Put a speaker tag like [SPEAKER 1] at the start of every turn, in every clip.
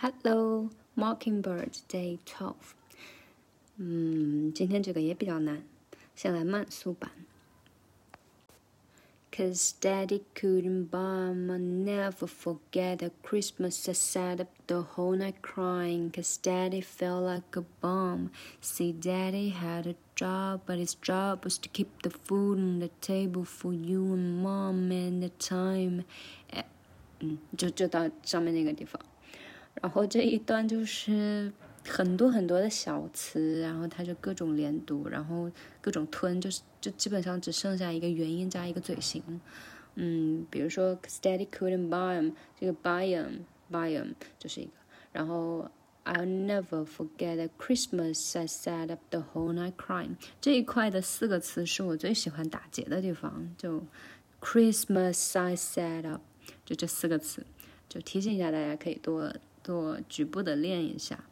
[SPEAKER 1] Hello, Mockingbird Day Twelve。嗯，今天这个也比较难，先来慢速版。Cause daddy couldn't bomb, I'll never forget the Christmas I sat up the whole night crying. Cause daddy felt like a bomb. See, daddy had a job, but his job was to keep the food on the table for you and mom and the time. 嗯，就就到上面那个地方。 然后这一段就是很多很多的小词，然后它就各种连读，然后各种吞，就是就基本上只剩下一个元音加一个嘴型。嗯，比如说 Steady couldn't buy 'em，这个 buy 'em buy 'em 就是一个。然后 I'll never forget the Christmas I sat up the whole night crying。这一块的四个词是我最喜欢打结的地方，就 Christmas I sat up，就这四个词，就提醒一下大家可以多。做局部的练一下，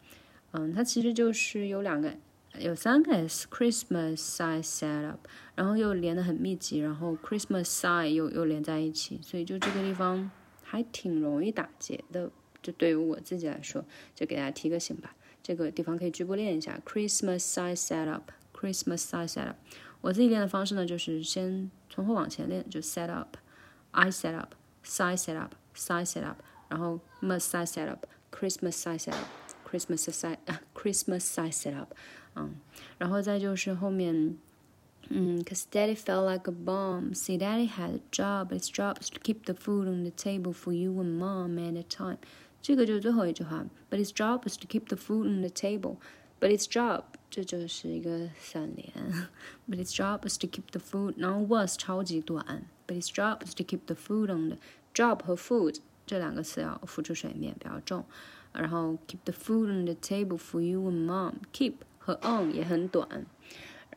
[SPEAKER 1] 嗯，它其实就是有两个，有三个 s，Christmas side set up，然后又连的很密集，然后 Christmas side 又又连在一起，所以就这个地方还挺容易打结的，就对于我自己来说，就给大家提个醒吧，这个地方可以局部练一下，Christmas side set up，Christmas side set up，我自己练的方式呢，就是先从后往前练，就 set up，I set up，side set up，side set up，然后 must I set up。Christmas side set up，Christmas side 啊，Christmas side set up，嗯，然后再就是后面，嗯，Cause Daddy felt like a bomb. See, Daddy had a job, but his job was to keep the food on the table for you and Mom at a time. 这个就是最后一句话，But his job was to keep the food on the table. But his job 这就是一个三连，But his job was to keep the food，然后 was 超级短，But his job was to keep the food on the job 和 food 这两个词要浮出水面，比较重。然后 keep the food on the table for you and mom，keep 和 on 也很短。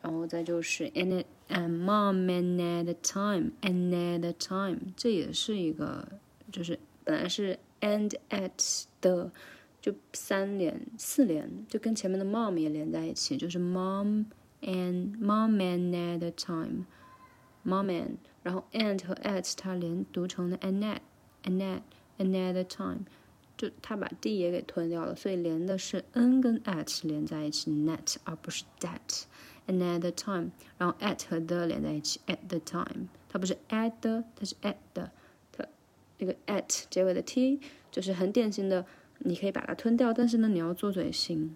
[SPEAKER 1] 然后再就是 and and mom and at a time，and at a time，这也是一个，就是本来是 and at 的，就三连四连，就跟前面的 mom 也连在一起，就是 mom and mom and at a time，mom and，然后 and 和 at 它连读成了 and at and at。Another time，就他把 d 也给吞掉了，所以连的是 n 跟 at 连在一起，net 而不是 that。Another time，然后 at 和 the 连在一起，at the time，它不是 at the，它是 at the，它那个 at 结尾的 t 就是很典型的，你可以把它吞掉，但是呢，你要做嘴型，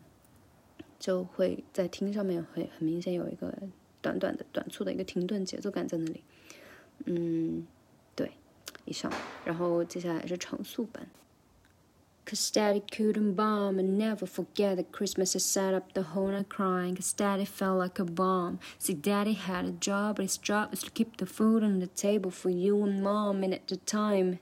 [SPEAKER 1] 就会在听上面会很明显有一个短短的、短促的一个停顿节奏感在那里，嗯。以上，然后接下来是成速版。Cause daddy couldn't bomb and never forget the Christmas I sat up the whole night crying. Cause daddy felt like a bomb. See, daddy had a job, but his job was to keep the food on the table for you and mom. And at the time,